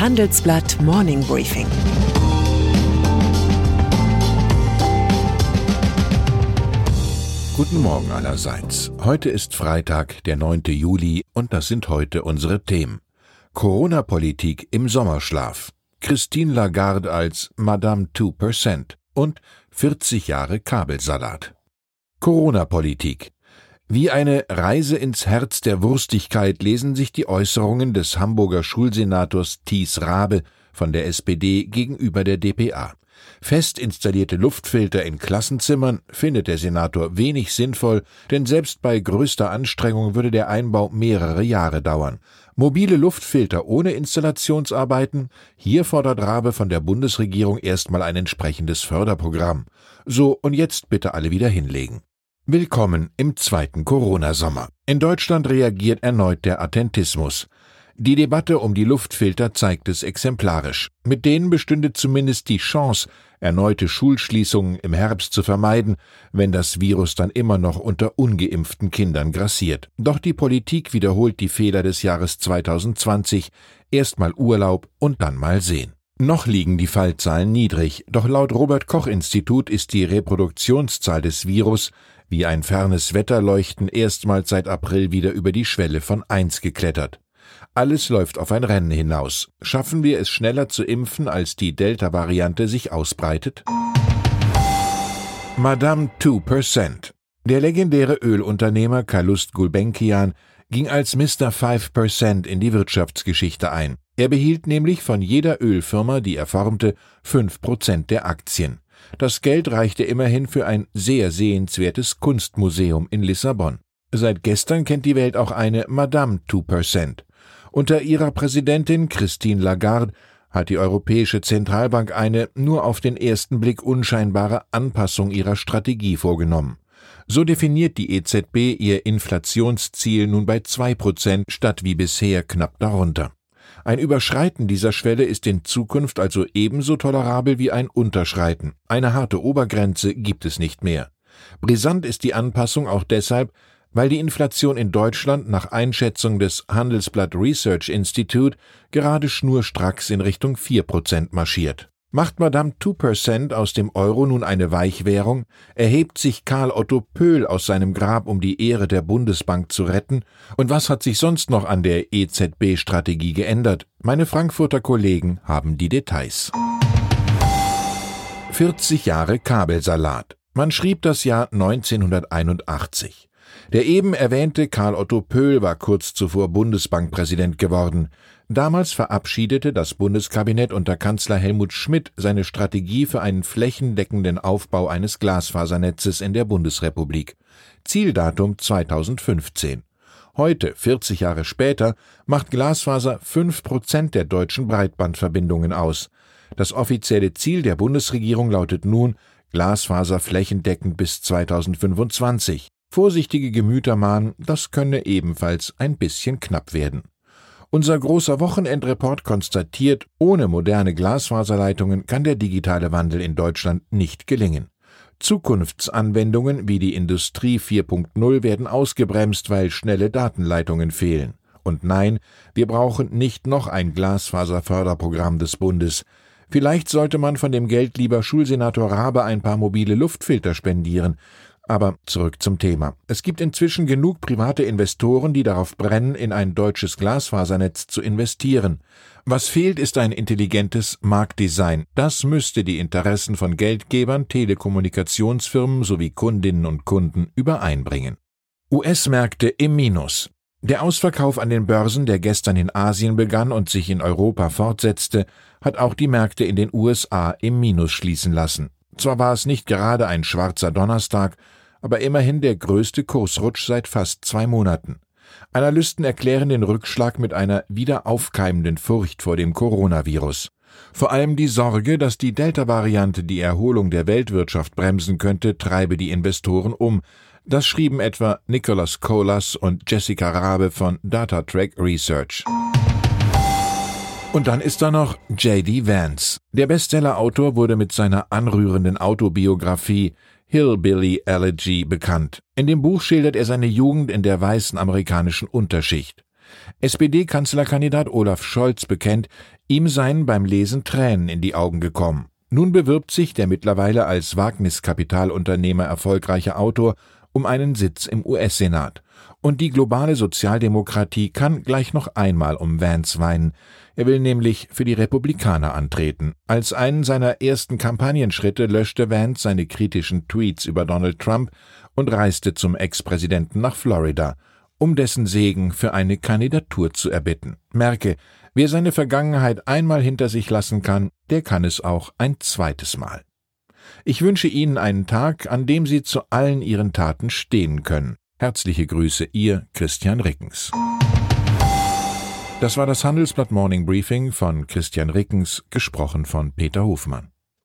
Handelsblatt Morning Briefing. Guten Morgen allerseits. Heute ist Freitag, der 9. Juli, und das sind heute unsere Themen. Corona-Politik im Sommerschlaf. Christine Lagarde als Madame 2% und 40 Jahre Kabelsalat. Corona-Politik. Wie eine Reise ins Herz der Wurstigkeit lesen sich die Äußerungen des Hamburger Schulsenators Thies Rabe von der SPD gegenüber der DPA. Fest installierte Luftfilter in Klassenzimmern findet der Senator wenig sinnvoll, denn selbst bei größter Anstrengung würde der Einbau mehrere Jahre dauern. Mobile Luftfilter ohne Installationsarbeiten? Hier fordert Rabe von der Bundesregierung erstmal ein entsprechendes Förderprogramm. So, und jetzt bitte alle wieder hinlegen. Willkommen im zweiten Corona-Sommer. In Deutschland reagiert erneut der Attentismus. Die Debatte um die Luftfilter zeigt es exemplarisch. Mit denen bestünde zumindest die Chance, erneute Schulschließungen im Herbst zu vermeiden, wenn das Virus dann immer noch unter ungeimpften Kindern grassiert. Doch die Politik wiederholt die Fehler des Jahres 2020. Erstmal Urlaub und dann mal sehen. Noch liegen die Fallzahlen niedrig, doch laut Robert Koch Institut ist die Reproduktionszahl des Virus wie ein fernes Wetterleuchten erstmals seit April wieder über die Schwelle von eins geklettert. Alles läuft auf ein Rennen hinaus. Schaffen wir es schneller zu impfen, als die Delta-Variante sich ausbreitet? Madame 2%. Der legendäre Ölunternehmer Kalust Gulbenkian ging als Mr. 5% in die Wirtschaftsgeschichte ein. Er behielt nämlich von jeder Ölfirma, die er formte, 5% der Aktien. Das Geld reichte immerhin für ein sehr sehenswertes Kunstmuseum in Lissabon. Seit gestern kennt die Welt auch eine Madame 2%. Unter ihrer Präsidentin Christine Lagarde hat die Europäische Zentralbank eine nur auf den ersten Blick unscheinbare Anpassung ihrer Strategie vorgenommen. So definiert die EZB ihr Inflationsziel nun bei zwei Prozent statt wie bisher knapp darunter. Ein Überschreiten dieser Schwelle ist in Zukunft also ebenso tolerabel wie ein Unterschreiten. Eine harte Obergrenze gibt es nicht mehr. Brisant ist die Anpassung auch deshalb, weil die Inflation in Deutschland nach Einschätzung des Handelsblatt Research Institute gerade schnurstracks in Richtung 4% marschiert. Macht Madame 2% aus dem Euro nun eine Weichwährung? Erhebt sich Karl Otto Pöhl aus seinem Grab, um die Ehre der Bundesbank zu retten? Und was hat sich sonst noch an der EZB-Strategie geändert? Meine Frankfurter Kollegen haben die Details. 40 Jahre Kabelsalat. Man schrieb das Jahr 1981. Der eben erwähnte Karl Otto Pöhl war kurz zuvor Bundesbankpräsident geworden. Damals verabschiedete das Bundeskabinett unter Kanzler Helmut Schmidt seine Strategie für einen flächendeckenden Aufbau eines Glasfasernetzes in der Bundesrepublik. Zieldatum 2015. Heute, 40 Jahre später, macht Glasfaser fünf Prozent der deutschen Breitbandverbindungen aus. Das offizielle Ziel der Bundesregierung lautet nun Glasfaser flächendeckend bis 2025. Vorsichtige Gemüter mahnen, das könne ebenfalls ein bisschen knapp werden. Unser großer Wochenendreport konstatiert, ohne moderne Glasfaserleitungen kann der digitale Wandel in Deutschland nicht gelingen. Zukunftsanwendungen wie die Industrie 4.0 werden ausgebremst, weil schnelle Datenleitungen fehlen. Und nein, wir brauchen nicht noch ein Glasfaserförderprogramm des Bundes. Vielleicht sollte man von dem Geld lieber Schulsenator Rabe ein paar mobile Luftfilter spendieren. Aber zurück zum Thema. Es gibt inzwischen genug private Investoren, die darauf brennen, in ein deutsches Glasfasernetz zu investieren. Was fehlt, ist ein intelligentes Marktdesign. Das müsste die Interessen von Geldgebern, Telekommunikationsfirmen sowie Kundinnen und Kunden übereinbringen. US-Märkte im Minus. Der Ausverkauf an den Börsen, der gestern in Asien begann und sich in Europa fortsetzte, hat auch die Märkte in den USA im Minus schließen lassen. Zwar war es nicht gerade ein schwarzer Donnerstag, aber immerhin der größte Kursrutsch seit fast zwei Monaten. Analysten erklären den Rückschlag mit einer wieder aufkeimenden Furcht vor dem Coronavirus. Vor allem die Sorge, dass die Delta-Variante die Erholung der Weltwirtschaft bremsen könnte, treibe die Investoren um. Das schrieben etwa Nicholas Colas und Jessica Rabe von DataTrack Research. Und dann ist da noch J.D. Vance. Der Bestsellerautor wurde mit seiner anrührenden Autobiografie Hillbilly Elegy bekannt. In dem Buch schildert er seine Jugend in der weißen amerikanischen Unterschicht. SPD-Kanzlerkandidat Olaf Scholz bekennt, ihm seien beim Lesen Tränen in die Augen gekommen. Nun bewirbt sich der mittlerweile als Wagniskapitalunternehmer erfolgreiche Autor um einen Sitz im US-Senat. Und die globale Sozialdemokratie kann gleich noch einmal um Vance weinen. Er will nämlich für die Republikaner antreten. Als einen seiner ersten Kampagnenschritte löschte Vance seine kritischen Tweets über Donald Trump und reiste zum Ex-Präsidenten nach Florida, um dessen Segen für eine Kandidatur zu erbitten. Merke, wer seine Vergangenheit einmal hinter sich lassen kann, der kann es auch ein zweites Mal. Ich wünsche Ihnen einen Tag, an dem Sie zu allen Ihren Taten stehen können. Herzliche Grüße, Ihr Christian Rickens. Das war das Handelsblatt Morning Briefing von Christian Rickens, gesprochen von Peter Hofmann.